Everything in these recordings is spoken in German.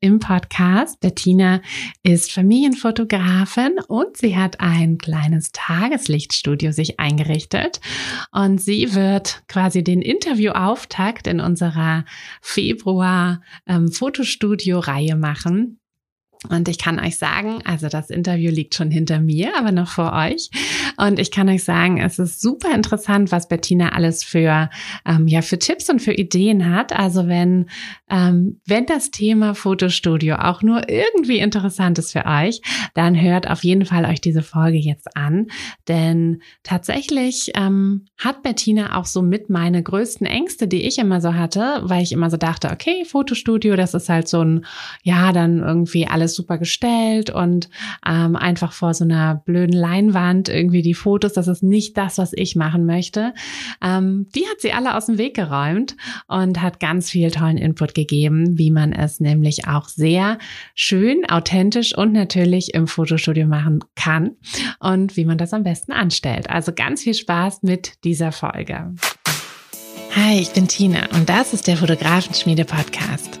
im Podcast. Bettina ist Familienfotografin und sie hat ein kleines Tageslichtstudio sich eingerichtet und sie wird quasi den Interviewauftakt in unserer Februar ähm, machen. Und ich kann euch sagen, also das Interview liegt schon hinter mir, aber noch vor euch. Und ich kann euch sagen, es ist super interessant, was Bettina alles für, ähm, ja, für Tipps und für Ideen hat. Also wenn, ähm, wenn das Thema Fotostudio auch nur irgendwie interessant ist für euch, dann hört auf jeden Fall euch diese Folge jetzt an. Denn tatsächlich ähm, hat Bettina auch so mit meine größten Ängste, die ich immer so hatte, weil ich immer so dachte, okay, Fotostudio, das ist halt so ein, ja, dann irgendwie alles alles super gestellt und ähm, einfach vor so einer blöden Leinwand irgendwie die Fotos, das ist nicht das, was ich machen möchte. Ähm, die hat sie alle aus dem Weg geräumt und hat ganz viel tollen Input gegeben, wie man es nämlich auch sehr schön, authentisch und natürlich im Fotostudio machen kann und wie man das am besten anstellt. Also ganz viel Spaß mit dieser Folge. Hi, ich bin Tina und das ist der Fotografenschmiede Podcast.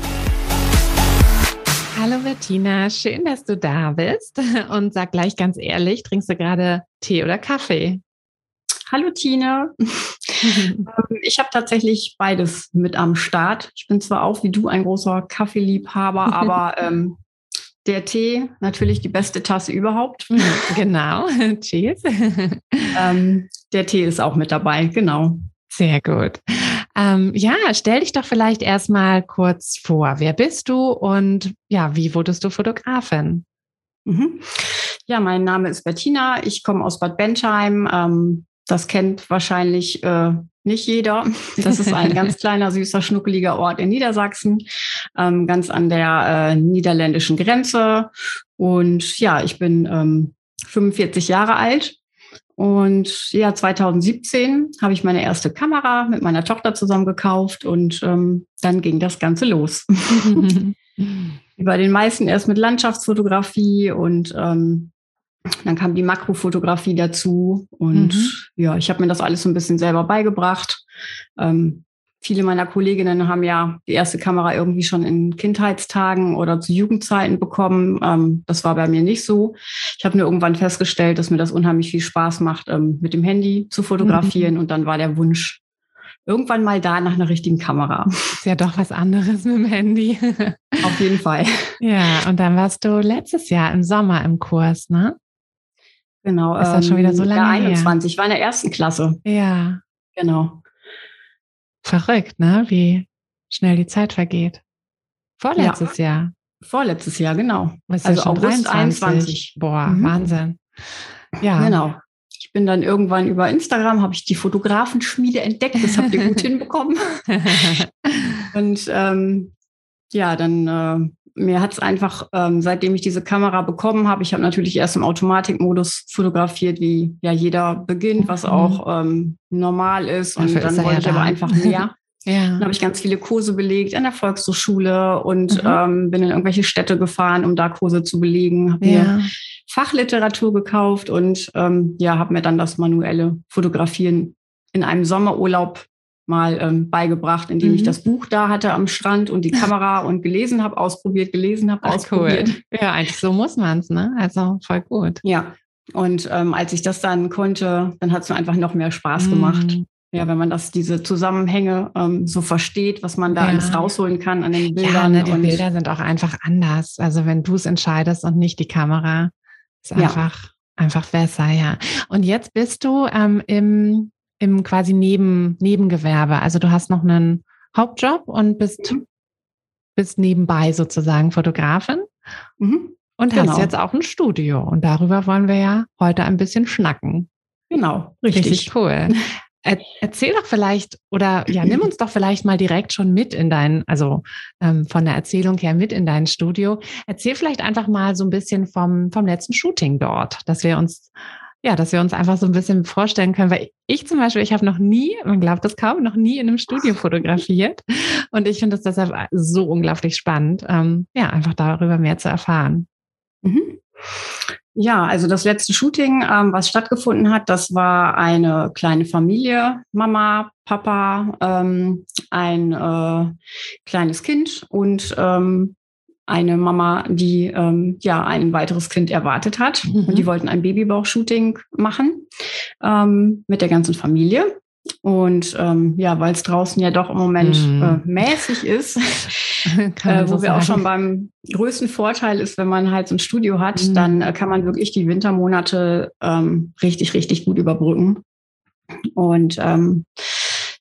Hallo Bettina, schön, dass du da bist. Und sag gleich ganz ehrlich, trinkst du gerade Tee oder Kaffee? Hallo Tina. Ähm, ich habe tatsächlich beides mit am Start. Ich bin zwar auch wie du ein großer Kaffeeliebhaber, aber ähm, der Tee natürlich die beste Tasse überhaupt. Genau. Cheers. Ähm, der Tee ist auch mit dabei, genau. Sehr gut. Ähm, ja, stell dich doch vielleicht erstmal kurz vor. Wer bist du und ja, wie wurdest du Fotografin? Mhm. Ja, mein Name ist Bettina. Ich komme aus Bad Bentheim. Ähm, das kennt wahrscheinlich äh, nicht jeder. Das ist ein ganz kleiner, süßer, schnuckeliger Ort in Niedersachsen, ähm, ganz an der äh, niederländischen Grenze. Und ja, ich bin ähm, 45 Jahre alt und ja, 2017 habe ich meine erste Kamera mit meiner Tochter zusammen gekauft und ähm, dann ging das Ganze los. Wie bei den meisten erst mit Landschaftsfotografie und ähm, dann kam die Makrofotografie dazu und mhm. ja, ich habe mir das alles so ein bisschen selber beigebracht. Ähm, Viele meiner Kolleginnen haben ja die erste Kamera irgendwie schon in Kindheitstagen oder zu Jugendzeiten bekommen. Ähm, das war bei mir nicht so. Ich habe nur irgendwann festgestellt, dass mir das unheimlich viel Spaß macht, ähm, mit dem Handy zu fotografieren. Mhm. Und dann war der Wunsch irgendwann mal da nach einer richtigen Kamera. Ist ja doch was anderes mit dem Handy. Auf jeden Fall. Ja, und dann warst du letztes Jahr im Sommer im Kurs, ne? Genau. Ist das schon wieder so lange ja, 21. Her? Ich war in der ersten Klasse. Ja. Genau. Verrückt, ne? Wie schnell die Zeit vergeht. Vorletztes ja. Jahr. Vorletztes Jahr, genau. Was also August 23. 21. Boah, mhm. Wahnsinn. Ja. Genau. ich bin dann irgendwann über Instagram, habe ich die Fotografenschmiede entdeckt. Das habt ihr gut hinbekommen. Und ähm, ja, dann äh, mir hat es einfach, ähm, seitdem ich diese Kamera bekommen habe, ich habe natürlich erst im Automatikmodus fotografiert, wie ja jeder beginnt, was mhm. auch ähm, normal ist. Und Dafür dann wollte ja ich da. aber einfach mehr. ja. Dann habe ich ganz viele Kurse belegt an der Volkshochschule und mhm. ähm, bin in irgendwelche Städte gefahren, um da Kurse zu belegen. Habe ja. mir Fachliteratur gekauft und ähm, ja, habe mir dann das manuelle Fotografieren in einem Sommerurlaub mal ähm, beigebracht, indem mhm. ich das Buch da hatte am Strand und die Kamera und gelesen habe, ausprobiert, gelesen habe, ausprobiert. Cool. Ja, eigentlich so muss man es, ne? Also voll gut. Ja. Und ähm, als ich das dann konnte, dann hat es mir einfach noch mehr Spaß gemacht. Mhm. Ja, wenn man das, diese Zusammenhänge ähm, so versteht, was man da ja. alles rausholen kann an den Bildern. Ja, ne, die Bilder sind auch einfach anders. Also wenn du es entscheidest und nicht die Kamera, ist einfach, ja. einfach besser, ja. Und jetzt bist du ähm, im im quasi Neben, Nebengewerbe. Also du hast noch einen Hauptjob und bist, mhm. bist nebenbei sozusagen Fotografin. Mhm. Und genau. hast jetzt auch ein Studio. Und darüber wollen wir ja heute ein bisschen schnacken. Genau, richtig. Richtig cool. Er, erzähl doch vielleicht oder ja, nimm uns doch vielleicht mal direkt schon mit in dein, also ähm, von der Erzählung her mit in dein Studio. Erzähl vielleicht einfach mal so ein bisschen vom, vom letzten Shooting dort, dass wir uns ja, dass wir uns einfach so ein bisschen vorstellen können, weil ich zum Beispiel, ich habe noch nie, man glaubt das kaum, noch nie in einem Studio fotografiert. Und ich finde es deshalb so unglaublich spannend, ähm, ja, einfach darüber mehr zu erfahren. Mhm. Ja, also das letzte Shooting, ähm, was stattgefunden hat, das war eine kleine Familie, Mama, Papa, ähm, ein äh, kleines Kind und ähm, eine Mama, die ähm, ja ein weiteres Kind erwartet hat. Mhm. Und die wollten ein Babybauch-Shooting machen ähm, mit der ganzen Familie. Und ähm, ja, weil es draußen ja doch im Moment mhm. äh, mäßig ist, äh, wo so wir sagen. auch schon beim größten Vorteil ist, wenn man halt so ein Studio hat, mhm. dann äh, kann man wirklich die Wintermonate ähm, richtig, richtig gut überbrücken. Und ähm,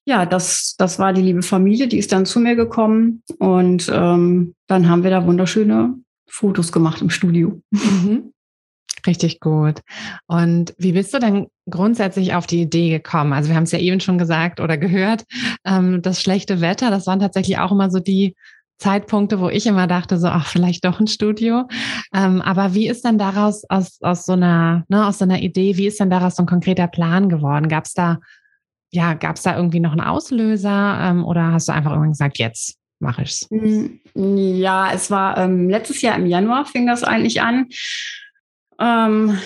ja, das, das war die liebe Familie, die ist dann zu mir gekommen und ähm, dann haben wir da wunderschöne Fotos gemacht im Studio. Mhm. Richtig gut. Und wie bist du denn grundsätzlich auf die Idee gekommen? Also wir haben es ja eben schon gesagt oder gehört, ähm, das schlechte Wetter, das waren tatsächlich auch immer so die Zeitpunkte, wo ich immer dachte, so, ach, vielleicht doch ein Studio. Ähm, aber wie ist denn daraus aus, aus so einer, ne, aus so einer Idee, wie ist denn daraus so ein konkreter Plan geworden? Gab es da ja, gab es da irgendwie noch einen Auslöser ähm, oder hast du einfach irgendwann gesagt, jetzt mache ich's? Hm, ja, es war ähm, letztes Jahr im Januar fing das eigentlich an. Ähm,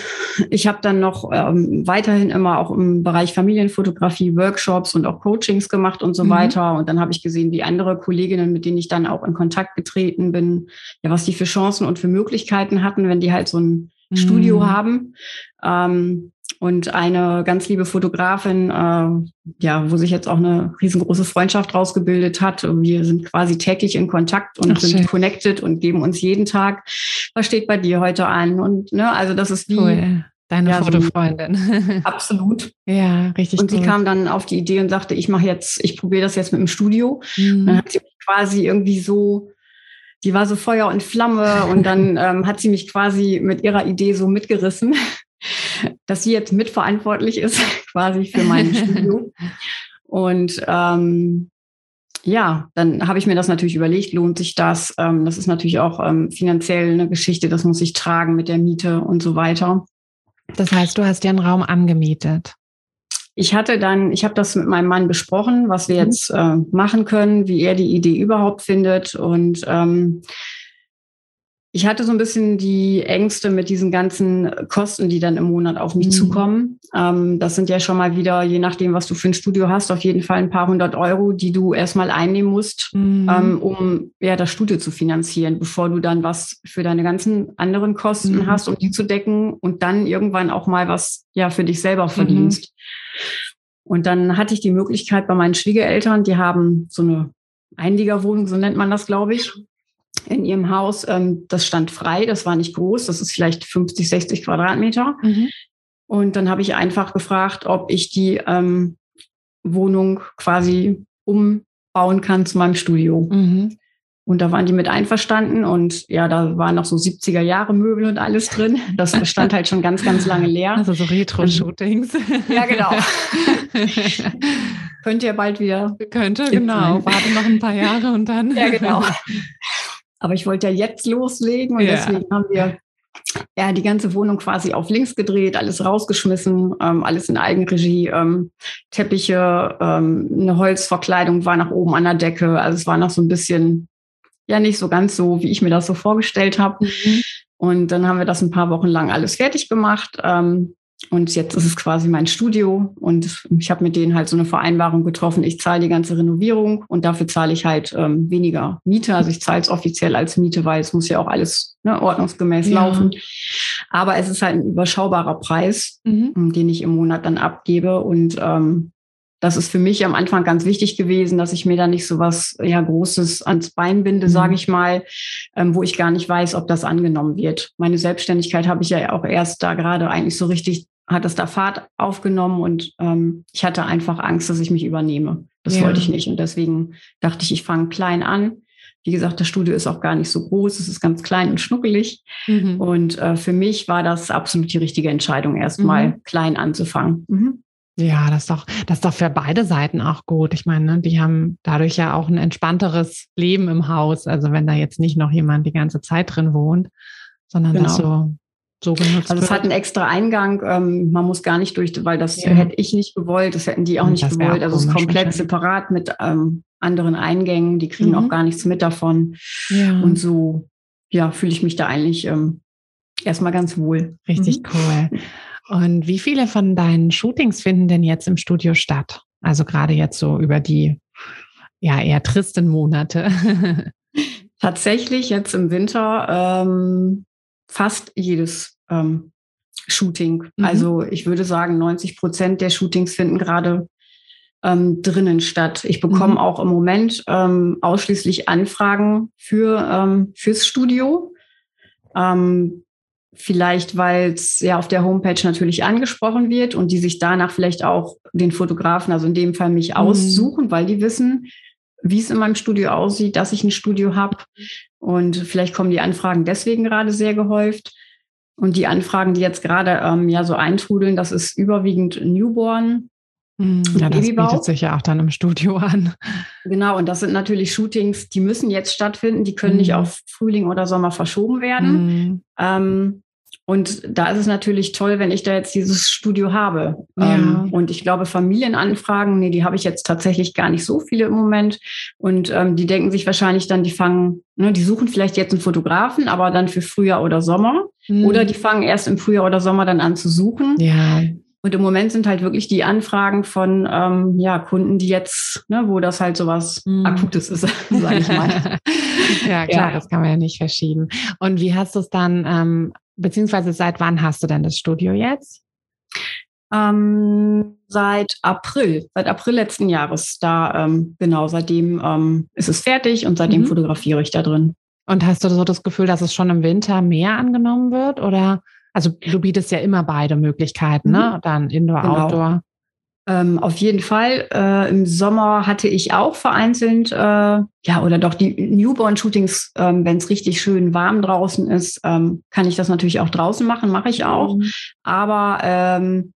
ich habe dann noch ähm, weiterhin immer auch im Bereich Familienfotografie Workshops und auch Coachings gemacht und so mhm. weiter. Und dann habe ich gesehen, wie andere Kolleginnen, mit denen ich dann auch in Kontakt getreten bin, ja, was die für Chancen und für Möglichkeiten hatten, wenn die halt so ein mhm. Studio haben. Und eine ganz liebe Fotografin, äh, ja, wo sich jetzt auch eine riesengroße Freundschaft rausgebildet hat. Wir sind quasi täglich in Kontakt und Ach, sind schön. connected und geben uns jeden Tag, was steht bei dir heute an? Und ne, also das ist wie cool. Deine ja, Fotofreundin. So absolut. ja, richtig. Und sie kam dann auf die Idee und sagte, ich mache jetzt, ich probiere das jetzt mit dem Studio. Mhm. Dann hat sie quasi irgendwie so die war so Feuer und Flamme und dann ähm, hat sie mich quasi mit ihrer Idee so mitgerissen dass sie jetzt mitverantwortlich ist, quasi für mein Studio. Und ähm, ja, dann habe ich mir das natürlich überlegt, lohnt sich das? Ähm, das ist natürlich auch ähm, finanziell eine Geschichte, das muss ich tragen mit der Miete und so weiter. Das heißt, du hast dir einen Raum angemietet. Ich hatte dann, ich habe das mit meinem Mann besprochen, was wir mhm. jetzt äh, machen können, wie er die Idee überhaupt findet. Und ähm, ich hatte so ein bisschen die Ängste mit diesen ganzen Kosten, die dann im Monat auf mich mhm. zukommen. Ähm, das sind ja schon mal wieder, je nachdem, was du für ein Studio hast, auf jeden Fall ein paar hundert Euro, die du erstmal einnehmen musst, mhm. ähm, um ja das Studio zu finanzieren, bevor du dann was für deine ganzen anderen Kosten mhm. hast, um die zu decken und dann irgendwann auch mal was ja für dich selber verdienst. Mhm. Und dann hatte ich die Möglichkeit bei meinen Schwiegereltern, die haben so eine Einliegerwohnung, so nennt man das, glaube ich in ihrem Haus. Ähm, das stand frei, das war nicht groß, das ist vielleicht 50, 60 Quadratmeter. Mhm. Und dann habe ich einfach gefragt, ob ich die ähm, Wohnung quasi umbauen kann zu meinem Studio. Mhm. Und da waren die mit einverstanden und ja, da waren noch so 70er Jahre Möbel und alles drin. Das stand halt schon ganz, ganz lange leer. Also so Retro-Shootings. Ja, genau. Könnte ja bald wieder. Könnte, genau. Warte noch ein paar Jahre und dann. Ja, genau. Aber ich wollte ja jetzt loslegen und ja. deswegen haben wir ja, die ganze Wohnung quasi auf links gedreht, alles rausgeschmissen, ähm, alles in Eigenregie, ähm, Teppiche, ähm, eine Holzverkleidung war nach oben an der Decke. Also es war noch so ein bisschen, ja, nicht so ganz so, wie ich mir das so vorgestellt habe. Mhm. Und dann haben wir das ein paar Wochen lang alles fertig gemacht. Ähm, und jetzt ist es quasi mein Studio und ich habe mit denen halt so eine Vereinbarung getroffen. Ich zahle die ganze Renovierung und dafür zahle ich halt ähm, weniger Miete. Also ich zahle es offiziell als Miete, weil es muss ja auch alles ne, ordnungsgemäß ja. laufen. Aber es ist halt ein überschaubarer Preis, mhm. den ich im Monat dann abgebe. Und ähm, das ist für mich am Anfang ganz wichtig gewesen, dass ich mir da nicht so was ja Großes ans Bein binde, mhm. sage ich mal, ähm, wo ich gar nicht weiß, ob das angenommen wird. Meine Selbstständigkeit habe ich ja auch erst da gerade eigentlich so richtig hat es da Fahrt aufgenommen und ähm, ich hatte einfach Angst, dass ich mich übernehme. Das ja. wollte ich nicht und deswegen dachte ich, ich fange klein an. Wie gesagt, das Studio ist auch gar nicht so groß, es ist ganz klein und schnuckelig. Mhm. Und äh, für mich war das absolut die richtige Entscheidung, erstmal mhm. klein anzufangen. Mhm. Ja, das ist doch, das ist doch für beide Seiten auch gut. Ich meine, ne, die haben dadurch ja auch ein entspannteres Leben im Haus. Also wenn da jetzt nicht noch jemand die ganze Zeit drin wohnt, sondern genau. das so, so genutzt Also es hat einen extra Eingang. Ähm, man muss gar nicht durch, weil das ja. hätte ich nicht gewollt, das hätten die auch nicht gewollt. Also es ist komplett separat mit ähm, anderen Eingängen. Die kriegen mhm. auch gar nichts mit davon. Ja. Und so, ja, fühle ich mich da eigentlich ähm, erstmal ganz wohl. Richtig mhm. cool. Und wie viele von deinen Shootings finden denn jetzt im Studio statt? Also gerade jetzt so über die ja eher tristen Monate. Tatsächlich jetzt im Winter ähm, fast jedes ähm, Shooting. Mhm. Also ich würde sagen, 90 Prozent der Shootings finden gerade ähm, drinnen statt. Ich bekomme mhm. auch im Moment ähm, ausschließlich Anfragen für ähm, fürs Studio. Ähm, Vielleicht, weil es ja auf der Homepage natürlich angesprochen wird und die sich danach vielleicht auch den Fotografen, also in dem Fall mich, mhm. aussuchen, weil die wissen, wie es in meinem Studio aussieht, dass ich ein Studio habe. Und vielleicht kommen die Anfragen deswegen gerade sehr gehäuft. Und die Anfragen, die jetzt gerade ähm, ja so eintrudeln, das ist überwiegend Newborn. Mhm. Ja, das Babybau. bietet sich ja auch dann im Studio an. Genau, und das sind natürlich Shootings, die müssen jetzt stattfinden, die können mhm. nicht auf Frühling oder Sommer verschoben werden. Mhm. Ähm, und da ist es natürlich toll, wenn ich da jetzt dieses Studio habe. Ja. Ähm, und ich glaube, Familienanfragen, nee, die habe ich jetzt tatsächlich gar nicht so viele im Moment. Und ähm, die denken sich wahrscheinlich dann, die fangen, ne, die suchen vielleicht jetzt einen Fotografen, aber dann für Frühjahr oder Sommer. Mhm. Oder die fangen erst im Frühjahr oder Sommer dann an zu suchen. Ja. Und im Moment sind halt wirklich die Anfragen von ähm, ja, Kunden, die jetzt, ne, wo das halt so was mhm. Akutes ist, sage ich mal. ja, klar, ja. das kann man ja nicht verschieben. Und wie hast du es dann ähm, beziehungsweise seit wann hast du denn das Studio jetzt? Ähm, seit April, seit April letzten Jahres. Da, ähm, genau, seitdem ähm, ist es fertig und seitdem mhm. fotografiere ich da drin. Und hast du so das Gefühl, dass es schon im Winter mehr angenommen wird? Oder, also du bietest ja immer beide Möglichkeiten, ne? mhm. ne? Dann Indoor, genau. Outdoor. Ähm, auf jeden Fall. Äh, Im Sommer hatte ich auch vereinzelt, äh, ja, oder doch die Newborn-Shootings, ähm, wenn es richtig schön warm draußen ist, ähm, kann ich das natürlich auch draußen machen, mache ich auch. Mhm. Aber ähm,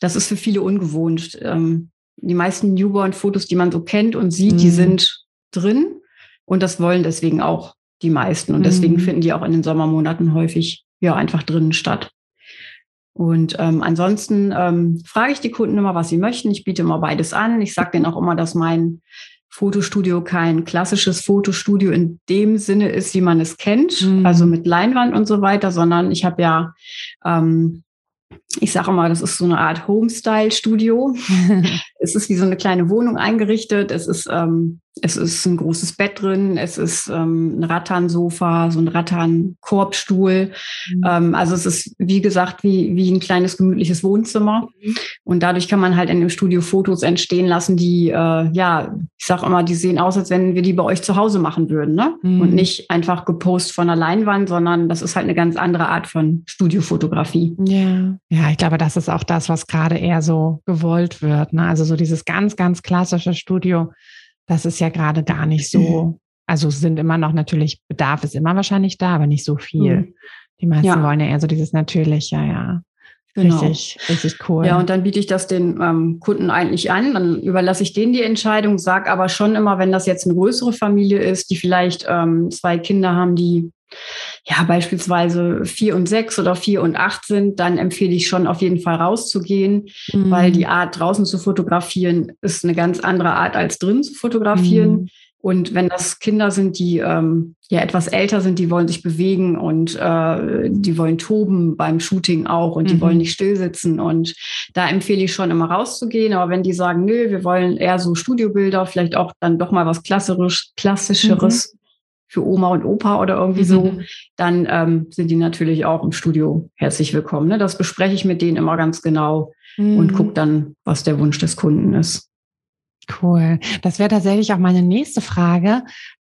das ist für viele ungewohnt. Ähm, die meisten Newborn-Fotos, die man so kennt und sieht, mhm. die sind drin und das wollen deswegen auch die meisten. Und deswegen mhm. finden die auch in den Sommermonaten häufig ja einfach drinnen statt. Und ähm, ansonsten ähm, frage ich die Kunden immer, was sie möchten. Ich biete immer beides an. Ich sage denen auch immer, dass mein Fotostudio kein klassisches Fotostudio in dem Sinne ist, wie man es kennt, mhm. also mit Leinwand und so weiter, sondern ich habe ja ähm, ich sage mal, das ist so eine Art Homestyle-Studio. es ist wie so eine kleine Wohnung eingerichtet. Es ist, ähm, es ist ein großes Bett drin. Es ist ähm, ein Rattan-Sofa, so ein Rattan-Korbstuhl. Mhm. Ähm, also es ist, wie gesagt, wie, wie ein kleines gemütliches Wohnzimmer. Mhm. Und dadurch kann man halt in dem Studio Fotos entstehen lassen, die, äh, ja, ich sage immer, die sehen aus, als wenn wir die bei euch zu Hause machen würden. Ne? Mhm. Und nicht einfach gepostet von der Leinwand, sondern das ist halt eine ganz andere Art von Studiofotografie. Ja. Ja, ich glaube, das ist auch das, was gerade eher so gewollt wird. Ne? Also so dieses ganz, ganz klassische Studio, das ist ja gerade gar nicht so also sind immer noch natürlich, Bedarf ist immer wahrscheinlich da, aber nicht so viel. Mhm. Die meisten ja. wollen ja eher so dieses Natürliche, ja. Genau. Richtig, richtig cool. Ja, und dann biete ich das den ähm, Kunden eigentlich an. Dann überlasse ich denen die Entscheidung, sage aber schon immer, wenn das jetzt eine größere Familie ist, die vielleicht ähm, zwei Kinder haben, die ja beispielsweise vier und sechs oder vier und acht sind, dann empfehle ich schon auf jeden Fall rauszugehen, mhm. weil die Art draußen zu fotografieren ist eine ganz andere Art als drin zu fotografieren. Mhm. Und wenn das Kinder sind, die ähm, ja etwas älter sind, die wollen sich bewegen und äh, die wollen toben beim Shooting auch und die mhm. wollen nicht stillsitzen. Und da empfehle ich schon immer rauszugehen. Aber wenn die sagen, nö, wir wollen eher so Studiobilder, vielleicht auch dann doch mal was klassisch, klassischeres mhm. für Oma und Opa oder irgendwie mhm. so, dann ähm, sind die natürlich auch im Studio herzlich willkommen. Ne? Das bespreche ich mit denen immer ganz genau und mhm. gucke dann, was der Wunsch des Kunden ist. Cool. Das wäre tatsächlich auch meine nächste Frage.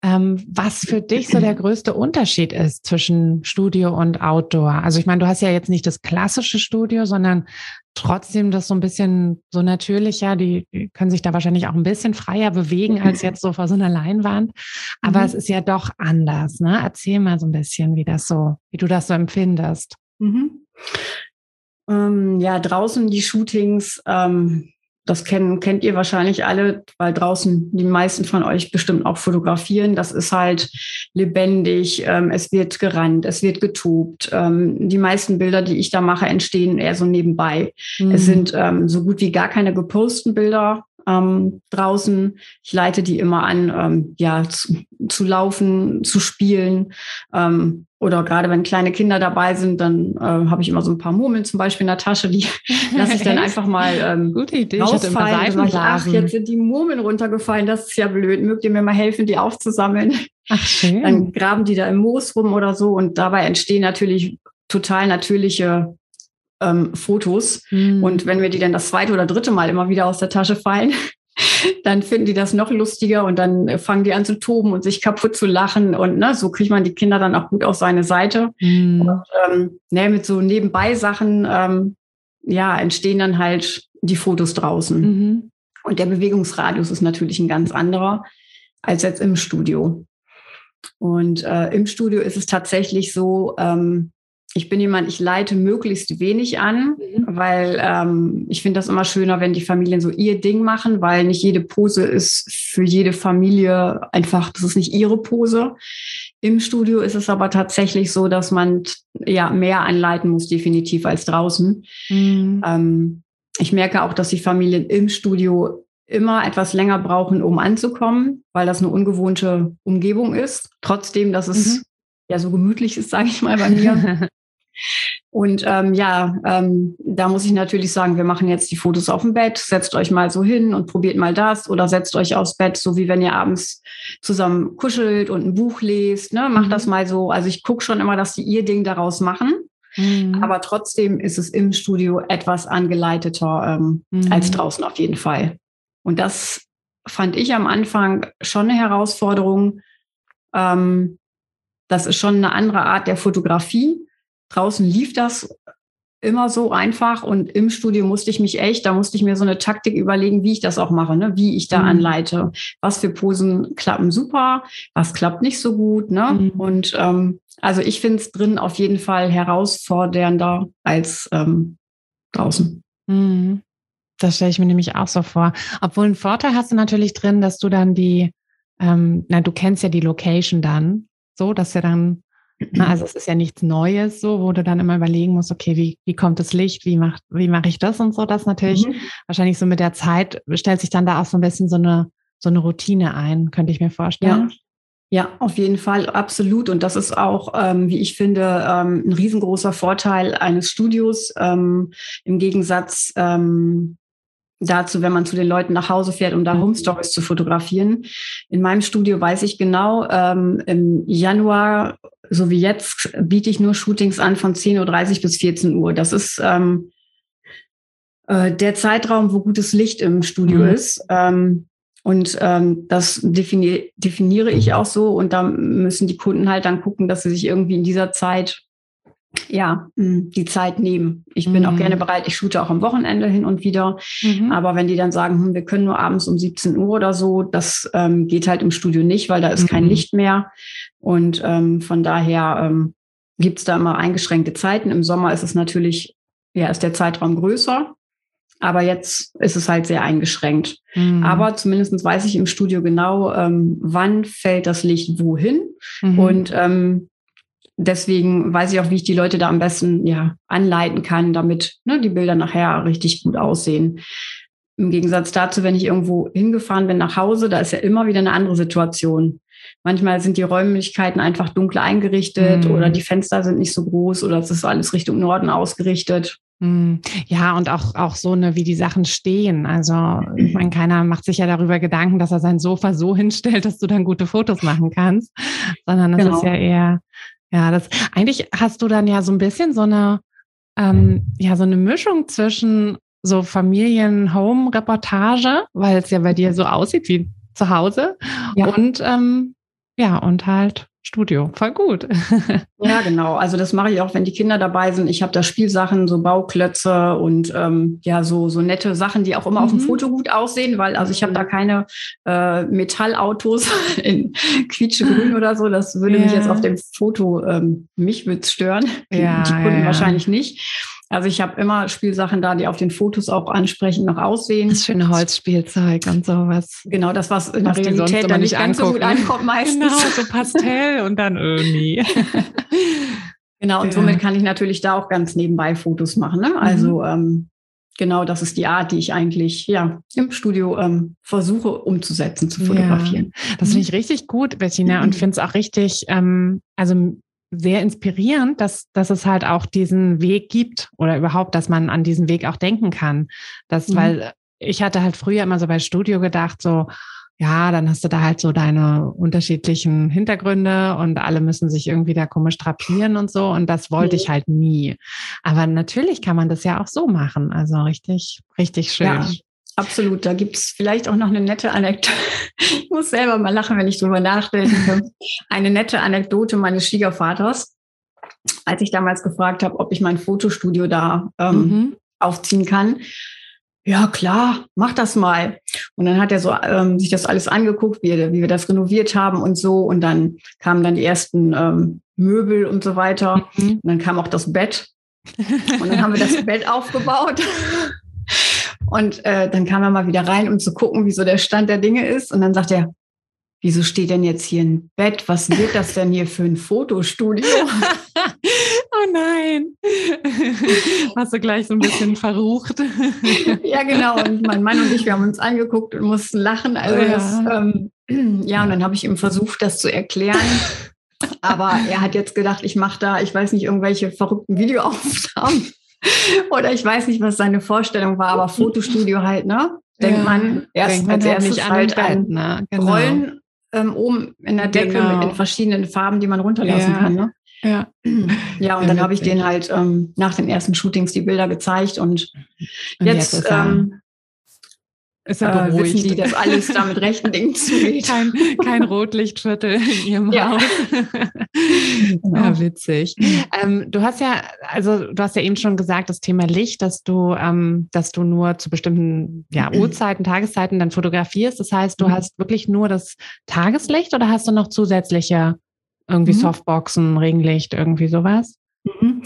Ähm, was für dich so der größte Unterschied ist zwischen Studio und Outdoor? Also ich meine, du hast ja jetzt nicht das klassische Studio, sondern trotzdem das so ein bisschen so natürlicher. Die können sich da wahrscheinlich auch ein bisschen freier bewegen als jetzt so vor so einer Leinwand. Aber mhm. es ist ja doch anders. Ne? Erzähl mal so ein bisschen, wie das so, wie du das so empfindest. Mhm. Ähm, ja, draußen die Shootings. Ähm das kennen, kennt ihr wahrscheinlich alle, weil draußen die meisten von euch bestimmt auch fotografieren. Das ist halt lebendig, ähm, es wird gerannt, es wird getobt. Ähm, die meisten Bilder, die ich da mache, entstehen eher so nebenbei. Mhm. Es sind ähm, so gut wie gar keine geposteten Bilder ähm, draußen. Ich leite die immer an, ähm, ja, zu, zu, laufen, zu spielen. Ähm, oder gerade wenn kleine Kinder dabei sind, dann äh, habe ich immer so ein paar Murmeln zum Beispiel in der Tasche, die lasse ich dann einfach mal ähm, Gute Idee. rausfallen. Ich ich, ach, jetzt sind die Murmeln runtergefallen, das ist ja blöd. Mögt ihr mir mal helfen, die aufzusammeln? Ach, schön. Dann graben die da im Moos rum oder so und dabei entstehen natürlich total natürliche ähm, Fotos. Mhm. Und wenn wir die dann das zweite oder dritte Mal immer wieder aus der Tasche fallen, dann finden die das noch lustiger und dann fangen die an zu toben und sich kaputt zu lachen. Und ne, so kriegt man die Kinder dann auch gut auf seine Seite. Mhm. Und ähm, ne, mit so nebenbei Sachen ähm, ja, entstehen dann halt die Fotos draußen. Mhm. Und der Bewegungsradius ist natürlich ein ganz anderer als jetzt im Studio. Und äh, im Studio ist es tatsächlich so, ähm, ich bin jemand, ich leite möglichst wenig an, mhm. weil ähm, ich finde das immer schöner, wenn die Familien so ihr Ding machen, weil nicht jede Pose ist für jede Familie einfach, das ist nicht ihre Pose. Im Studio ist es aber tatsächlich so, dass man ja mehr anleiten muss, definitiv als draußen. Mhm. Ähm, ich merke auch, dass die Familien im Studio immer etwas länger brauchen, um anzukommen, weil das eine ungewohnte Umgebung ist. Trotzdem, dass es mhm. ja so gemütlich ist, sage ich mal bei mir. Und ähm, ja, ähm, da muss ich natürlich sagen, wir machen jetzt die Fotos auf dem Bett, setzt euch mal so hin und probiert mal das oder setzt euch aufs Bett, so wie wenn ihr abends zusammen kuschelt und ein Buch lest. Ne? Macht mhm. das mal so. Also ich gucke schon immer, dass die ihr Ding daraus machen. Mhm. Aber trotzdem ist es im Studio etwas angeleiteter ähm, mhm. als draußen auf jeden Fall. Und das fand ich am Anfang schon eine Herausforderung. Ähm, das ist schon eine andere Art der Fotografie draußen lief das immer so einfach und im Studio musste ich mich echt, da musste ich mir so eine Taktik überlegen, wie ich das auch mache, ne? wie ich da mhm. anleite. Was für Posen klappen super, was klappt nicht so gut. Ne? Mhm. Und ähm, also ich finde es drin auf jeden Fall herausfordernder als ähm, draußen. Mhm. Das stelle ich mir nämlich auch so vor. Obwohl ein Vorteil hast du natürlich drin, dass du dann die, ähm, na, du kennst ja die Location dann, so, dass du dann also es ist ja nichts Neues, so, wo du dann immer überlegen musst, okay, wie, wie kommt das Licht, wie mache wie mach ich das und so. Das natürlich mhm. wahrscheinlich so mit der Zeit stellt sich dann da auch so ein bisschen so eine, so eine Routine ein, könnte ich mir vorstellen. Ja. Ja, auf jeden Fall, absolut. Und das ist auch, ähm, wie ich finde, ähm, ein riesengroßer Vorteil eines Studios ähm, im Gegensatz ähm, dazu, wenn man zu den Leuten nach Hause fährt, um da mhm. Home Stories zu fotografieren. In meinem Studio weiß ich genau, ähm, im Januar, so wie jetzt, biete ich nur Shootings an von 10.30 Uhr bis 14 Uhr. Das ist ähm, äh, der Zeitraum, wo gutes Licht im Studio mhm. ist. Ähm, und ähm, das definier definiere ich auch so. Und da müssen die Kunden halt dann gucken, dass sie sich irgendwie in dieser Zeit ja, mm, die Zeit nehmen. Ich bin mhm. auch gerne bereit, ich shoote auch am Wochenende hin und wieder. Mhm. Aber wenn die dann sagen, hm, wir können nur abends um 17 Uhr oder so, das ähm, geht halt im Studio nicht, weil da ist mhm. kein Licht mehr. Und ähm, von daher ähm, gibt es da immer eingeschränkte Zeiten. Im Sommer ist es natürlich, ja, ist der Zeitraum größer. Aber jetzt ist es halt sehr eingeschränkt. Mhm. Aber zumindest weiß ich im Studio genau, ähm, wann fällt das Licht wohin. Mhm. Und ähm, deswegen weiß ich auch, wie ich die Leute da am besten ja anleiten kann, damit ne, die Bilder nachher richtig gut aussehen. Im Gegensatz dazu, wenn ich irgendwo hingefahren bin nach Hause, da ist ja immer wieder eine andere Situation. Manchmal sind die Räumlichkeiten einfach dunkler eingerichtet mm. oder die Fenster sind nicht so groß oder es ist alles Richtung Norden ausgerichtet. Hm. Ja, und auch, auch so, ne, wie die Sachen stehen. Also, ich meine, keiner macht sich ja darüber Gedanken, dass er sein Sofa so hinstellt, dass du dann gute Fotos machen kannst, sondern es genau. ist ja eher, ja, das eigentlich hast du dann ja so ein bisschen so eine, ähm, ja, so eine Mischung zwischen so Familien-Home-Reportage, weil es ja bei dir so aussieht wie zu Hause ja. und ähm, ja, und halt Studio. Voll gut. ja, genau. Also das mache ich auch, wenn die Kinder dabei sind. Ich habe da Spielsachen, so Bauklötze und ähm, ja, so, so nette Sachen, die auch immer mhm. auf dem mhm. Foto gut aussehen, weil also ich habe da keine äh, Metallautos in quietschegrün oder so. Das würde ja. mich jetzt auf dem Foto, ähm, mich würde stören. Ja, die Kunden ja, wahrscheinlich nicht. Also ich habe immer Spielsachen da, die auf den Fotos auch ansprechend noch aussehen. Das schöne Holzspielzeug und sowas. Genau, das, was in der Realität dann nicht ganz so gut ankommt meistens. Genau, so Pastell und dann irgendwie. genau, und ja. somit kann ich natürlich da auch ganz nebenbei Fotos machen. Ne? Also mhm. ähm, genau, das ist die Art, die ich eigentlich ja im Studio ähm, versuche umzusetzen, zu fotografieren. Ja, das finde ich richtig gut, Bettina, und finde es auch richtig, ähm, also sehr inspirierend, dass, dass es halt auch diesen Weg gibt oder überhaupt, dass man an diesen Weg auch denken kann. Das, mhm. weil ich hatte halt früher immer so bei Studio gedacht, so, ja, dann hast du da halt so deine unterschiedlichen Hintergründe und alle müssen sich irgendwie da komisch drapieren und so. Und das wollte mhm. ich halt nie. Aber natürlich kann man das ja auch so machen. Also richtig, richtig schön. Ja. Absolut, da gibt es vielleicht auch noch eine nette Anekdote. Ich muss selber mal lachen, wenn ich drüber nachdenke. Eine nette Anekdote meines Schwiegervaters, als ich damals gefragt habe, ob ich mein Fotostudio da ähm, mhm. aufziehen kann. Ja, klar, mach das mal. Und dann hat er so ähm, sich das alles angeguckt, wie, wie, wir das renoviert haben und so. Und dann kamen dann die ersten ähm, Möbel und so weiter. Mhm. Und dann kam auch das Bett. Und dann haben wir das Bett aufgebaut. Und äh, dann kam er mal wieder rein, um zu gucken, wie so der Stand der Dinge ist. Und dann sagt er, wieso steht denn jetzt hier ein Bett? Was wird das denn hier für ein Fotostudio? oh nein. Hast du gleich so ein bisschen verrucht. ja, genau. Und mein Mann und ich, wir haben uns angeguckt und mussten lachen. Also ja, das, ähm, ja und dann habe ich ihm versucht, das zu erklären. Aber er hat jetzt gedacht, ich mache da, ich weiß nicht, irgendwelche verrückten Videoaufnahmen. Oder ich weiß nicht, was seine Vorstellung war, aber Fotostudio halt, ne? Denkt ja, man erst man als halt erstes an halt an ne? genau. Rollen ähm, oben in der Decke genau. mit in verschiedenen Farben, die man runterlassen ja. kann, ne? Ja. Ja, und dann habe ich den halt ähm, nach den ersten Shootings die Bilder gezeigt und, und jetzt, jetzt ähm, ist er äh, beruhigt. wissen die, dass alles da mit rechten Dingen zugeht. Kein, kein Rotlichtviertel in ihrem ja. Haus. genau. Ja, witzig. Ähm, du hast ja, also du hast ja eben schon gesagt, das Thema Licht, dass du, ähm, dass du nur zu bestimmten ja, mhm. Uhrzeiten, Tageszeiten dann fotografierst. Das heißt, du mhm. hast wirklich nur das Tageslicht oder hast du noch zusätzliche irgendwie mhm. Softboxen, Regenlicht, irgendwie sowas? Mhm.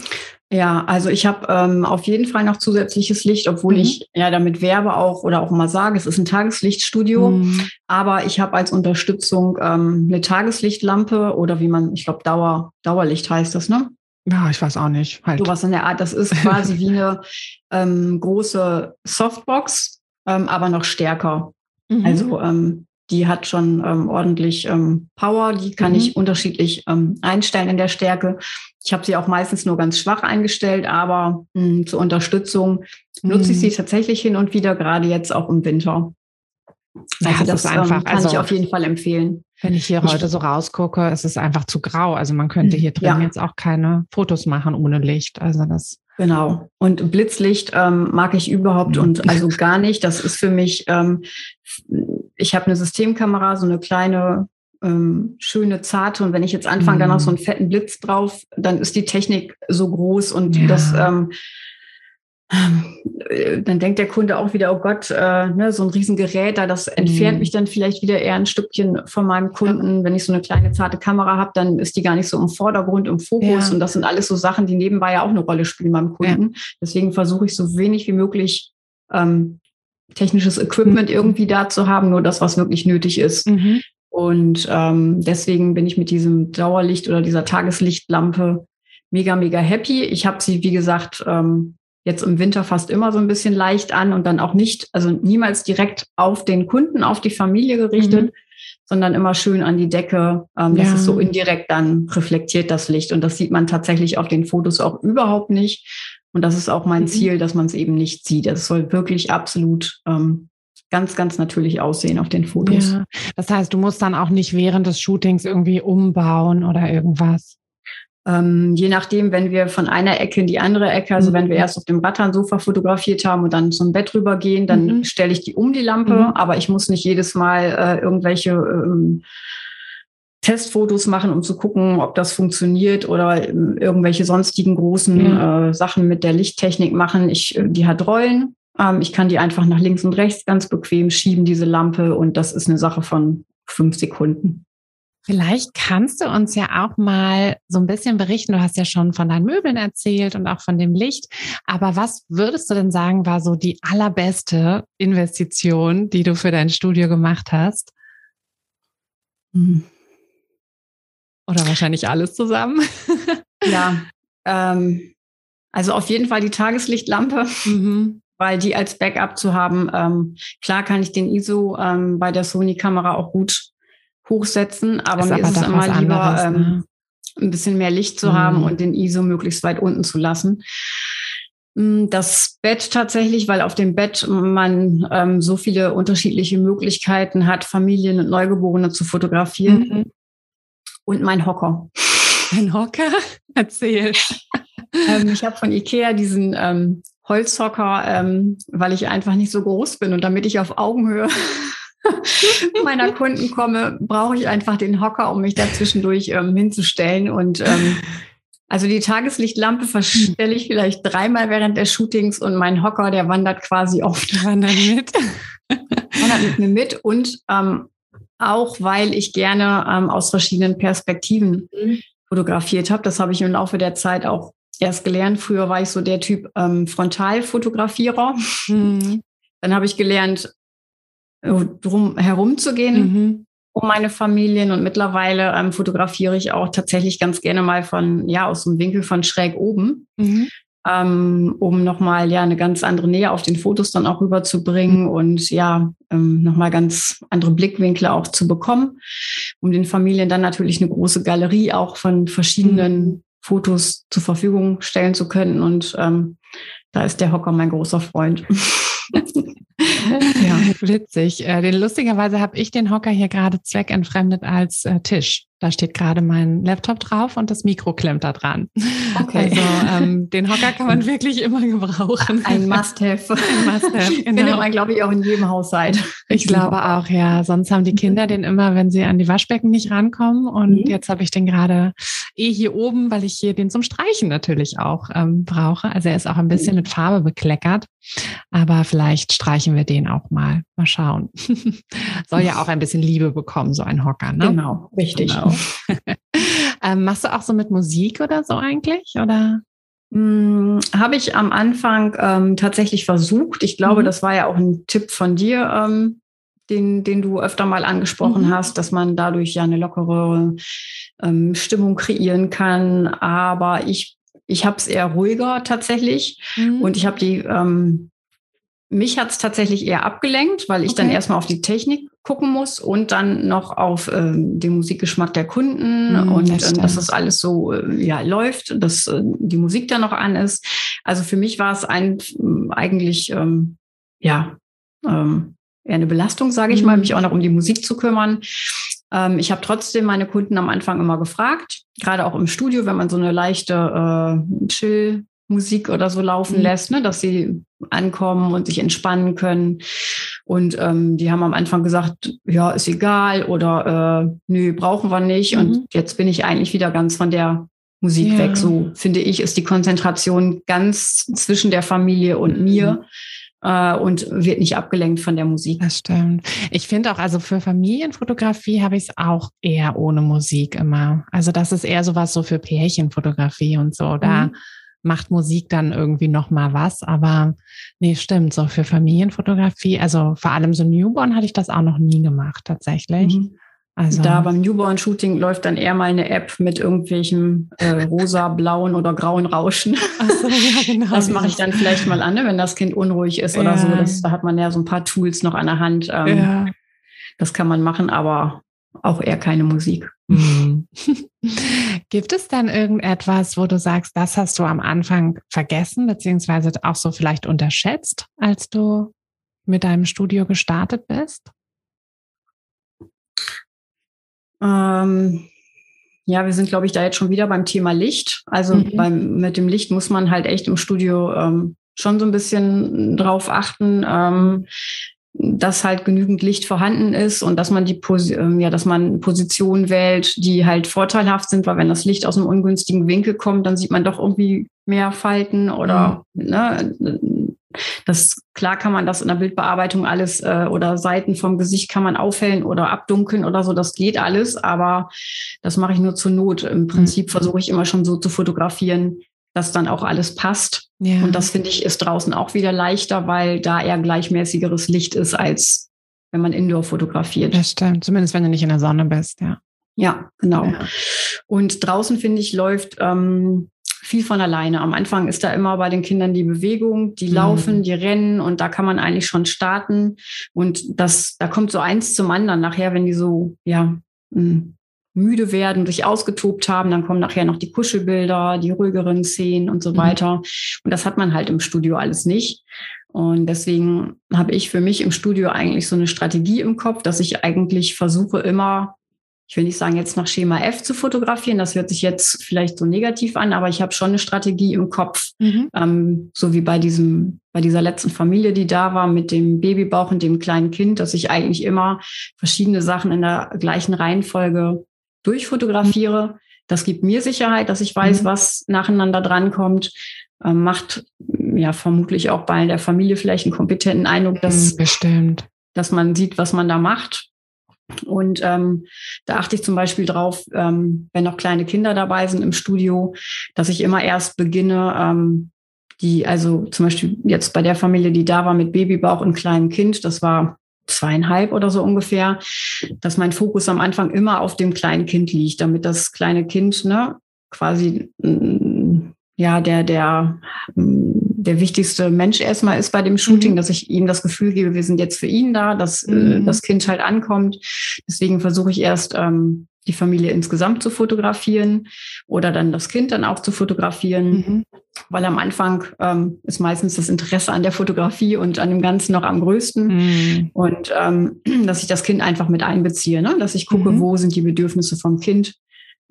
Ja, also ich habe ähm, auf jeden Fall noch zusätzliches Licht, obwohl mhm. ich ja damit werbe auch oder auch mal sage, es ist ein Tageslichtstudio. Mhm. Aber ich habe als Unterstützung ähm, eine Tageslichtlampe oder wie man, ich glaube, Dauer, Dauerlicht heißt das, ne? Ja, ich weiß auch nicht. Halt. was in der Art. Das ist quasi wie eine ähm, große Softbox, ähm, aber noch stärker. Mhm. Also ähm, die hat schon ähm, ordentlich ähm, Power, die kann mhm. ich unterschiedlich ähm, einstellen in der Stärke. Ich habe sie auch meistens nur ganz schwach eingestellt, aber mh, hm, zur Unterstützung mhm. nutze ich sie tatsächlich hin und wieder, gerade jetzt auch im Winter. Also ja, das, ist einfach, ähm, kann also, ich auf jeden Fall empfehlen. Wenn ich hier heute so rausgucke, ist es einfach zu grau. Also man könnte hier drin ja. jetzt auch keine Fotos machen ohne Licht. Also das Genau. Und Blitzlicht ähm, mag ich überhaupt und also gar nicht. Das ist für mich, ähm, ich habe eine Systemkamera, so eine kleine ähm, schöne, zarte. Und wenn ich jetzt anfange, mhm. dann noch so einen fetten Blitz drauf, dann ist die Technik so groß und Ja. das ähm, äh, dann denkt der Kunde auch wieder, oh Gott, äh, ne, so ein Riesengerät da, das entfernt Mhm. mich dann vielleicht wieder eher ein Stückchen von meinem Kunden. Wenn ich so eine kleine, zarte Kamera habe, dann ist die gar nicht so im Vordergrund, im Fokus. Ja. Und das sind alles so Sachen, die nebenbei ja auch eine Rolle spielen beim Kunden. Deswegen versuche ich so wenig wie möglich ähm, technisches Equipment irgendwie da zu haben, nur das, was wirklich nötig ist. Mhm. Und ähm, deswegen bin ich mit diesem Dauerlicht oder dieser Tageslichtlampe mega, mega happy. Ich habe sie, wie gesagt, ähm, jetzt im Winter fast immer so ein bisschen leicht an und dann auch nicht, also niemals direkt auf den Kunden, auf die Familie gerichtet, Mhm. sondern immer schön an die Decke. Ähm, Das Ja. ist so indirekt dann reflektiert das Licht. Und das sieht man tatsächlich auf den Fotos auch überhaupt nicht. Und das ist auch mein Mhm. Ziel, dass man es eben nicht sieht. Es soll wirklich absolut ähm, ganz, ganz natürlich aussehen auf den Fotos. Ja. Das heißt, du musst dann auch nicht während des Shootings irgendwie umbauen oder irgendwas. Ähm, je nachdem, wenn wir von einer Ecke in die andere Ecke, also Mhm. wenn wir erst auf dem Rattansofa fotografiert haben und dann zum Bett rübergehen, dann Mhm. stelle ich die um die Lampe, Mhm. aber ich muss nicht jedes Mal äh, irgendwelche ähm, Testfotos machen, um zu gucken, ob das funktioniert oder ähm, irgendwelche sonstigen großen äh, Sachen mit der Lichttechnik machen. Ich, äh, die hat Rollen. Ähm, ich kann die einfach nach links und rechts ganz bequem schieben, diese Lampe, und das ist eine Sache von fünf Sekunden. Vielleicht kannst du uns ja auch mal so ein bisschen berichten. Du hast ja schon von deinen Möbeln erzählt und auch von dem Licht. Aber was würdest du denn sagen, war so die allerbeste Investition, die du für dein Studio gemacht hast? Oder wahrscheinlich alles zusammen? Ja, ähm, also auf jeden Fall die Tageslichtlampe, Mhm. Weil die als Backup zu haben. Ähm, klar kann ich den ISO ähm, bei der Sony-Kamera auch gut hochsetzen, aber Ist mir aber ist es immer lieber, anderes, ähm, ne? ein bisschen mehr Licht zu Mhm. haben und den ISO möglichst weit unten zu lassen. Mm, Das Bett tatsächlich, weil auf dem Bett man ähm, so viele unterschiedliche Möglichkeiten hat, Familien und Neugeborene zu fotografieren. Mhm. Und mein Hocker. Ein Hocker? Erzähl. ähm, ich habe von Ikea diesen ähm, Holzhocker, ähm, weil ich einfach nicht so groß bin und damit ich auf Augenhöhe meiner Kunden komme, brauche ich einfach den Hocker, um mich da zwischendurch ähm, hinzustellen. Und ähm, also die Tageslichtlampe verstelle ich vielleicht dreimal während der Shootings und mein Hocker, der wandert quasi oft Wandern mit. wandert mit mir mit und ähm, auch weil ich gerne ähm, aus verschiedenen Perspektiven fotografiert habe. Das habe ich im Laufe der Zeit auch erst gelernt. Früher war ich so der Typ ähm, Frontalfotografierer. Mhm. Dann habe ich gelernt, äh, drum herumzugehen Mhm. um meine Familien und mittlerweile ähm, fotografiere ich auch tatsächlich ganz gerne mal von, ja, aus dem Winkel von schräg oben, Mhm. ähm, um nochmal ja eine ganz andere Nähe auf den Fotos dann auch rüberzubringen und ja, ähm, nochmal ganz andere Blickwinkel auch zu bekommen, um den Familien dann natürlich eine große Galerie auch von verschiedenen Fotos zur Verfügung stellen zu können. Und ähm, da ist der Hocker mein großer Freund. Ja, witzig. Äh, Den, lustigerweise habe ich den Hocker hier gerade zweckentfremdet als äh, Tisch. Da steht gerade mein Laptop drauf und das Mikro klemmt da dran. Okay. Also ähm, den Hocker kann man wirklich immer gebrauchen. Ein Must-Have. Ein Must-have, Findet genau. man, glaube ich, auch in jedem Haushalt. Ich glaube auch, ja. Sonst haben die Kinder den immer, wenn sie an die Waschbecken nicht rankommen. Und Mhm. jetzt habe ich den gerade eh hier oben, weil ich hier den zum Streichen natürlich auch ähm, brauche. Also er ist auch ein bisschen mit Farbe bekleckert. Aber vielleicht streichen wir den auch mal. Mal schauen. Soll ja auch ein bisschen Liebe bekommen, so ein Hocker, ne? Genau, richtig. Genau. ähm, machst du auch so mit Musik oder so eigentlich? Oder? Hm, Habe ich am Anfang ähm, tatsächlich versucht. Ich glaube, Mhm. das war ja auch ein Tipp von dir, ähm, den, den du öfter mal angesprochen Mhm. hast, dass man dadurch ja eine lockere ähm, Stimmung kreieren kann. Aber ich, ich habe es eher ruhiger tatsächlich. Mhm. Und ich habe die, ähm, mich hat es tatsächlich eher abgelenkt, weil ich dann Okay. erstmal auf die Technik gucken muss und dann noch auf ähm, den Musikgeschmack der Kunden Mhm, und das das dass das alles so äh, ja, läuft, dass äh, die Musik dann noch an ist. Also für mich war es ein, eigentlich ähm, ja ähm, eher eine Belastung, sage ich mal, Mhm. mich auch noch um die Musik zu kümmern. Ähm, ich habe trotzdem meine Kunden am Anfang immer gefragt, gerade auch im Studio, wenn man so eine leichte äh, Chill-Musik oder so laufen Mhm. lässt, ne, dass sie ankommen und sich entspannen können. Und ähm, die haben am Anfang gesagt, ja, ist egal oder äh, nö, brauchen wir nicht. Mhm. Und jetzt bin ich eigentlich wieder ganz von der Musik ja. weg. So finde ich, ist die Konzentration ganz zwischen der Familie und mhm. mir äh, und wird nicht abgelenkt von der Musik. Das stimmt. Ich finde auch, also für Familienfotografie habe ich es auch eher ohne Musik immer. Also das ist eher sowas so für Pärchenfotografie und so. Da mhm. Macht Musik dann irgendwie noch mal was. Aber nee, stimmt. So für Familienfotografie, also vor allem so Newborn hatte ich das auch noch nie gemacht tatsächlich. Mhm. Also da beim Newborn-Shooting läuft dann eher mal eine App mit irgendwelchen äh, rosa, blauen oder grauen Rauschen. So, ja, genau. Das mache ich dann vielleicht mal an, ne, wenn das Kind unruhig ist ja. oder so. Das, da hat man ja so ein paar Tools noch an der Hand. Ähm, ja. Das kann man machen, aber auch eher keine Musik. Mhm. Gibt es dann irgendetwas, wo du sagst, das hast du am Anfang vergessen, beziehungsweise auch so vielleicht unterschätzt, als du mit deinem Studio gestartet bist? Ähm, ja, wir sind, glaube ich, da jetzt schon wieder beim Thema Licht. Also mhm. beim, mit dem Licht muss man halt echt im Studio ähm, schon so ein bisschen drauf achten, ähm, dass halt genügend Licht vorhanden ist und dass man die Posi ähm, ja, dass man Positionen wählt, die halt vorteilhaft sind, weil wenn das Licht aus einem ungünstigen Winkel kommt, dann sieht man doch irgendwie mehr Falten oder mhm. ne, das klar kann man das in der Bildbearbeitung alles äh, oder Seiten vom Gesicht kann man aufhellen oder abdunkeln oder so, das geht alles, aber das mache ich nur zur Not. Im Prinzip mhm. versuche ich immer schon so zu fotografieren, dass dann auch alles passt. Ja. Und das finde ich ist draußen auch wieder leichter, weil da eher gleichmäßigeres Licht ist, als wenn man Indoor fotografiert. Das stimmt, zumindest wenn du nicht in der Sonne bist, ja. Ja, genau. Ja. Und draußen, finde ich, läuft ähm, viel von alleine. Am Anfang ist da immer bei den Kindern die Bewegung, die mhm. laufen, die rennen und da kann man eigentlich schon starten. Und das, da kommt so eins zum anderen nachher, wenn die so, ja, hm, müde werden, sich ausgetobt haben, dann kommen nachher noch die Kuschelbilder, die ruhigeren Szenen und so mhm. weiter. Und das hat man halt im Studio alles nicht. Und deswegen habe ich für mich im Studio eigentlich so eine Strategie im Kopf, dass ich eigentlich versuche immer ich will nicht sagen, jetzt nach Schema F zu fotografieren. Das hört sich jetzt vielleicht so negativ an, aber ich habe schon eine Strategie im Kopf, mhm. ähm, so wie bei diesem, bei dieser letzten Familie, die da war mit dem Babybauch und dem kleinen Kind, dass ich eigentlich immer verschiedene Sachen in der gleichen Reihenfolge durchfotografiere. Das gibt mir Sicherheit, dass ich weiß, mhm. was nacheinander drankommt. Ähm, macht ja vermutlich auch bei der Familie vielleicht einen kompetenten Eindruck, dass, Bestimmt. dass man sieht, was man da macht. Und ähm, da achte ich zum Beispiel drauf, ähm, wenn noch kleine Kinder dabei sind im Studio, dass ich immer erst beginne, ähm, die, also zum Beispiel jetzt bei der Familie, die da war mit Babybauch und kleinem Kind, das war zweieinhalb oder so ungefähr, dass mein Fokus am Anfang immer auf dem kleinen Kind liegt, damit das kleine Kind ne, quasi ja der der der wichtigste Mensch erstmal ist bei dem Shooting, mhm. dass ich ihm das Gefühl gebe, wir sind jetzt für ihn da, dass äh, mhm. äh, das Kind halt ankommt. Deswegen versuche ich erst ähm, die Familie insgesamt zu fotografieren oder dann das Kind dann auch zu fotografieren, mhm. weil am Anfang ähm, ist meistens das Interesse an der Fotografie und an dem Ganzen noch am größten mhm. und ähm, dass ich das Kind einfach mit einbeziehe, ne? dass ich gucke, mhm. wo sind die Bedürfnisse vom Kind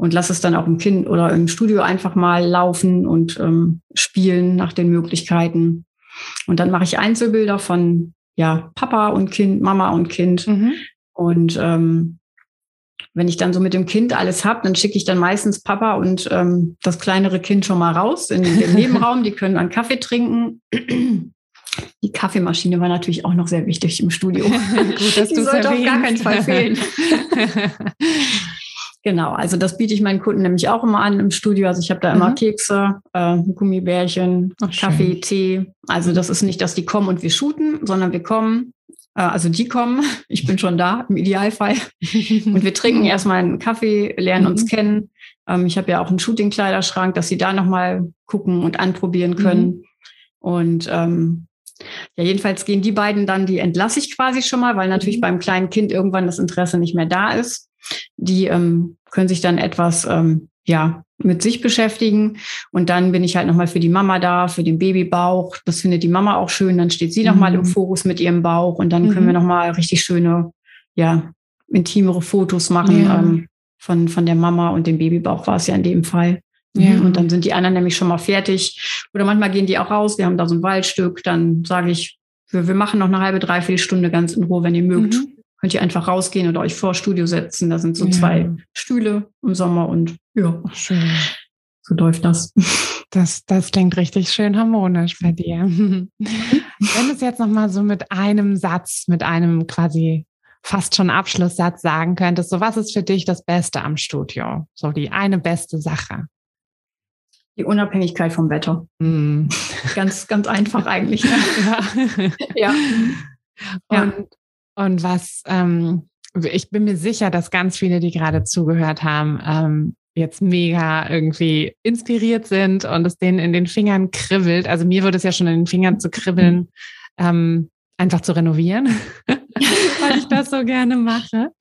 und lass es dann auch im Kind oder im Studio einfach mal laufen und ähm, spielen nach den Möglichkeiten. Und dann mache ich Einzelbilder von ja Papa und Kind, Mama und Kind. Mhm. Und ähm, wenn ich dann so mit dem Kind alles habe, dann schicke ich dann meistens Papa und ähm, das kleinere Kind schon mal raus in den Nebenraum. Die können dann Kaffee trinken. Die Kaffeemaschine war natürlich auch noch sehr wichtig im Studio. Gut, dass Die sollte auf gar keinen Fall fehlen. Genau, also das biete ich meinen Kunden nämlich auch immer an im Studio. Also ich habe da immer mhm. Kekse, äh, Gummibärchen, Ach, Kaffee, schön. Tee. Also das ist nicht, dass die kommen und wir shooten, sondern wir kommen, also die kommen, ich bin schon da im Idealfall. und wir trinken erstmal einen Kaffee, lernen mhm. uns kennen. Ähm, ich habe ja auch einen Shooting-Kleiderschrank, dass sie da nochmal gucken und anprobieren können. Mhm. Und ähm, ja, jedenfalls gehen die beiden dann, die entlasse ich quasi schon mal, weil natürlich mhm. beim kleinen Kind irgendwann das Interesse nicht mehr da ist. Die ähm, können sich dann etwas ähm, ja mit sich beschäftigen und dann bin ich halt nochmal für die Mama da, für den Babybauch. Das findet die Mama auch schön. Dann steht sie mhm. nochmal im Fokus mit ihrem Bauch und dann mhm. können wir mhm. nochmal richtig schöne, ja intimere Fotos machen ja. ähm, von von der Mama und dem Babybauch war es ja in dem Fall. Ja. Und dann sind die anderen nämlich schon mal fertig. Oder manchmal gehen die auch raus. Wir haben da so ein Waldstück. Dann sage ich, wir, wir machen noch eine halbe, dreiviertel Stunde ganz in Ruhe, wenn ihr mögt. Mhm. Könnt ihr einfach rausgehen oder euch vor Studio setzen. Da sind so ja. zwei Stühle im Sommer und ja, schön. so läuft das. Das, das klingt richtig schön harmonisch bei dir. Wenn du es jetzt nochmal so mit einem Satz, mit einem quasi fast schon Abschlusssatz sagen könntest, so was ist für dich das Beste am Studio? So die eine beste Sache. Die Unabhängigkeit vom Wetter. Mm. Ganz, ganz einfach eigentlich. Ne? ja. ja. Und, und was, ähm, ich bin mir sicher, dass ganz viele, die gerade zugehört haben, ähm, jetzt mega irgendwie inspiriert sind und es denen in den Fingern kribbelt. Also mir würde es ja schon in den Fingern zu kribbeln, ähm, einfach zu renovieren, weil ich das so gerne mache.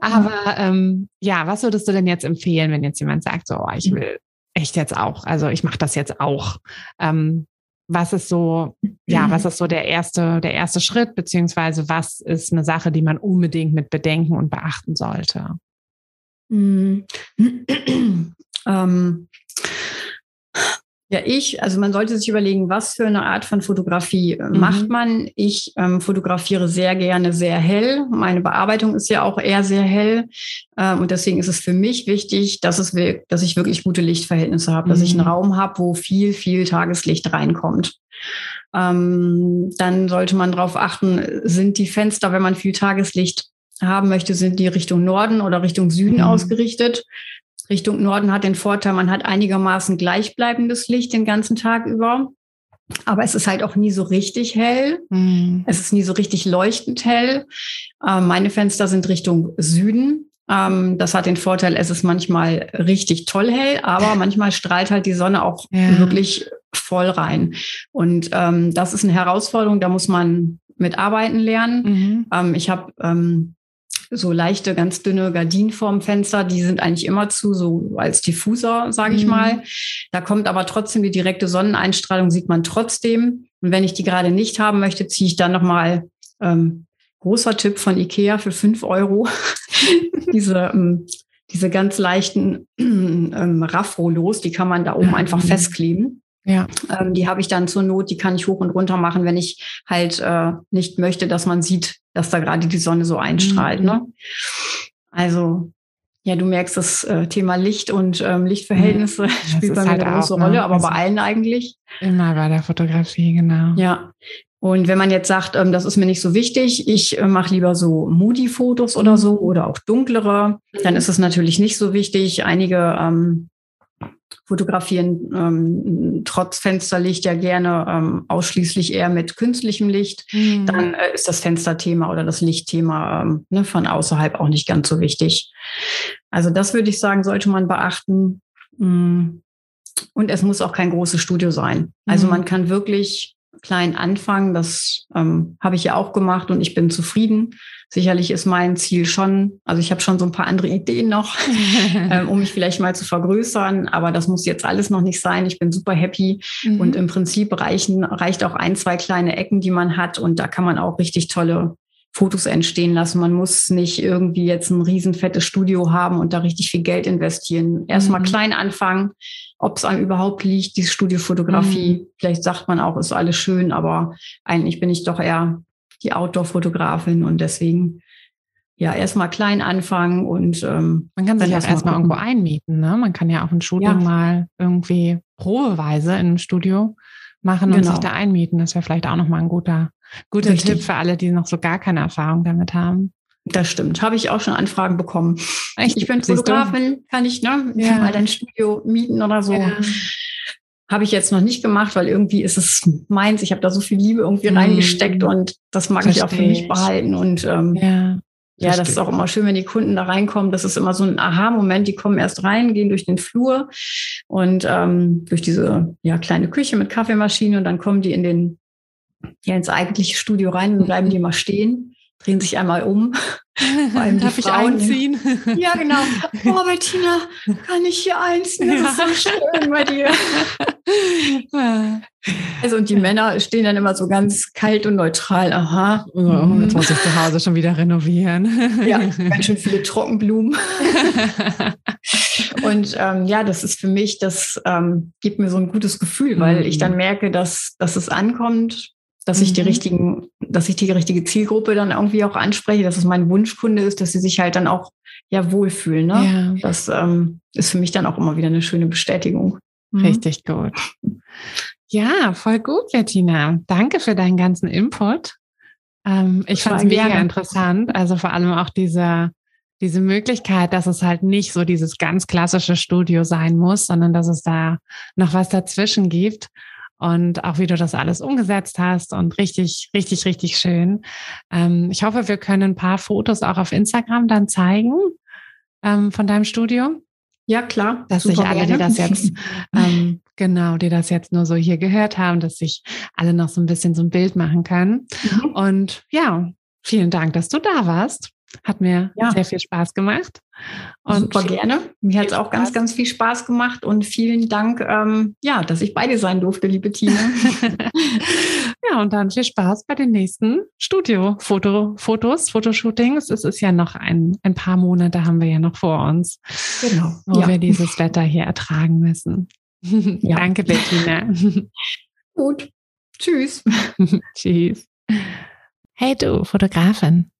Aber ähm, ja, was würdest du denn jetzt empfehlen, wenn jetzt jemand sagt, so, oh, ich will echt jetzt auch, also ich mache das jetzt auch. Ähm, was ist so, ja, was ist so der erste, der erste Schritt, beziehungsweise was ist eine Sache, die man unbedingt mit bedenken und beachten sollte? Mhm. ähm, ja, ich, also man sollte sich überlegen, was für eine Art von Fotografie äh, mhm. macht man. Ich ähm, fotografiere sehr gerne sehr hell. Meine Bearbeitung ist ja auch eher sehr hell. Ähm, und deswegen ist es für mich wichtig, dass, es, dass ich wirklich gute Lichtverhältnisse habe, mhm. dass ich einen mhm. Raum habe, wo viel, viel Tageslicht reinkommt. Ähm, dann sollte man darauf achten, sind die Fenster, wenn man viel Tageslicht haben möchte, sind die Richtung Norden oder Richtung Süden mhm. ausgerichtet. Richtung Norden hat den Vorteil, man hat einigermaßen gleichbleibendes Licht den ganzen Tag über. Aber es ist halt auch nie so richtig hell. Mhm. Es ist nie so richtig leuchtend hell. Ähm, meine Fenster sind Richtung Süden. Ähm, das hat den Vorteil, es ist manchmal richtig toll hell, aber manchmal strahlt halt die Sonne auch ja. wirklich voll rein. Und ähm, das ist eine Herausforderung, da muss man mitarbeiten lernen. Mhm. Ähm, ich habe ähm, so leichte, ganz dünne Gardinen vorm Fenster, die sind eigentlich immer zu, so als Diffuser, sage ich mhm. mal. Da kommt aber trotzdem die direkte Sonneneinstrahlung, sieht man trotzdem. Und wenn ich die gerade nicht haben möchte, ziehe ich dann nochmal ähm, großer Tipp von Ikea für fünf Euro. diese, ähm, diese ganz leichten ähm, Raffrolos, die kann man da oben einfach mhm. festkleben. Ja. Ähm, die habe ich dann zur Not, die kann ich hoch und runter machen, wenn ich halt äh, nicht möchte, dass man sieht, dass da gerade die Sonne so einstrahlt. Mhm. Ne? Also ja, du merkst, das äh, Thema Licht und ähm, Lichtverhältnisse mhm. spielt bei mir halt eine große auch, ne? Rolle, aber also bei allen eigentlich. Immer bei der Fotografie, genau. Ja. Und wenn man jetzt sagt, ähm, das ist mir nicht so wichtig, ich äh, mache lieber so Moody-Fotos oder so oder auch dunklere, dann ist es natürlich nicht so wichtig. Einige ähm, fotografieren ähm, trotz Fensterlicht ja gerne ähm, ausschließlich eher mit künstlichem Licht, mhm. dann äh, ist das Fensterthema oder das Lichtthema ähm, ne, von außerhalb auch nicht ganz so wichtig. Also das würde ich sagen, sollte man beachten. Mm. Und es muss auch kein großes Studio sein. Also mhm. man kann wirklich klein anfangen. Das ähm, habe ich ja auch gemacht und ich bin zufrieden. Sicherlich ist mein Ziel schon, also ich habe schon so ein paar andere Ideen noch, ähm, um mich vielleicht mal zu vergrößern, aber das muss jetzt alles noch nicht sein. Ich bin super happy mhm. und im Prinzip reichen, reicht auch ein, zwei kleine Ecken, die man hat und da kann man auch richtig tolle Fotos entstehen lassen. Man muss nicht irgendwie jetzt ein riesenfettes Studio haben und da richtig viel Geld investieren. Erstmal mhm. klein anfangen, ob es einem überhaupt liegt, die Studiofotografie. Mhm. Vielleicht sagt man auch, ist alles schön, aber eigentlich bin ich doch eher die Outdoor-Fotografin und deswegen ja erstmal klein anfangen und ähm, man kann sich auch erstmal irgendwo einmieten. Ne? Man kann ja auch ein Shooting ja. mal irgendwie probeweise in einem Studio machen und genau. sich da einmieten. Das wäre vielleicht auch nochmal ein guter, guter Tipp für alle, die noch so gar keine Erfahrung damit haben. Das stimmt. Habe ich auch schon Anfragen bekommen. Echt? Ich bin Fotografin, kann ich ne, ja. mal dein Studio mieten oder so. Ja. Habe ich jetzt noch nicht gemacht, weil irgendwie ist es meins. Ich habe da so viel Liebe irgendwie mhm. reingesteckt und das mag Versteh ich auch für mich behalten. Und ähm, ja. Ja, das ist auch immer schön, wenn die Kunden da reinkommen. Das ist immer so ein Aha-Moment. Die kommen erst rein, gehen durch den Flur und ähm, durch diese ja, kleine Küche mit Kaffeemaschine und dann kommen die in den ja ins eigentliche Studio rein und bleiben die mal stehen drehen sich einmal um. Vor allem Darf Frauen. ich einziehen? Ja, genau. Oh, Bettina, kann ich hier einziehen? Das ja. ist so schön bei dir. Also und die Männer stehen dann immer so ganz kalt und neutral. Aha. Mhm. jetzt muss ich zu Hause schon wieder renovieren. Ja, ganz schön viele Trockenblumen. und ähm, ja, das ist für mich, das ähm, gibt mir so ein gutes Gefühl, weil ich dann mhm. merke, dass, dass es ankommt dass ich die mhm. richtigen, dass ich die richtige Zielgruppe dann irgendwie auch anspreche, dass es mein Wunschkunde ist, dass sie sich halt dann auch ja wohlfühlen. Ne? Ja. Das ähm, ist für mich dann auch immer wieder eine schöne Bestätigung. Mhm. Richtig gut. Ja, voll gut, Bettina. Danke für deinen ganzen Input. Ähm, ich fand es mega gerne. interessant. Also vor allem auch diese, diese Möglichkeit, dass es halt nicht so dieses ganz klassische Studio sein muss, sondern dass es da noch was dazwischen gibt und auch wie du das alles umgesetzt hast und richtig, richtig, richtig schön. Ähm, ich hoffe, wir können ein paar Fotos auch auf Instagram dann zeigen ähm, von deinem Studio. Ja, klar. Dass sich alle, die das jetzt, ähm, genau, die das jetzt nur so hier gehört haben, dass sich alle noch so ein bisschen so ein Bild machen können. Mhm. Und ja, vielen Dank, dass du da warst. Hat mir ja. sehr viel Spaß gemacht. Und Super gerne. Mir hat es auch ganz, ganz viel Spaß gemacht und vielen Dank, ähm, ja, dass ich bei dir sein durfte, liebe Tina. ja, und dann viel Spaß bei den nächsten Studio-Fotos, Fotoshootings. Es ist ja noch ein, ein paar Monate haben wir ja noch vor uns, genau. wo ja. wir dieses Wetter hier ertragen müssen. Ja. Danke, Bettina. Gut. Tschüss. Tschüss. Hey du, Fotografin.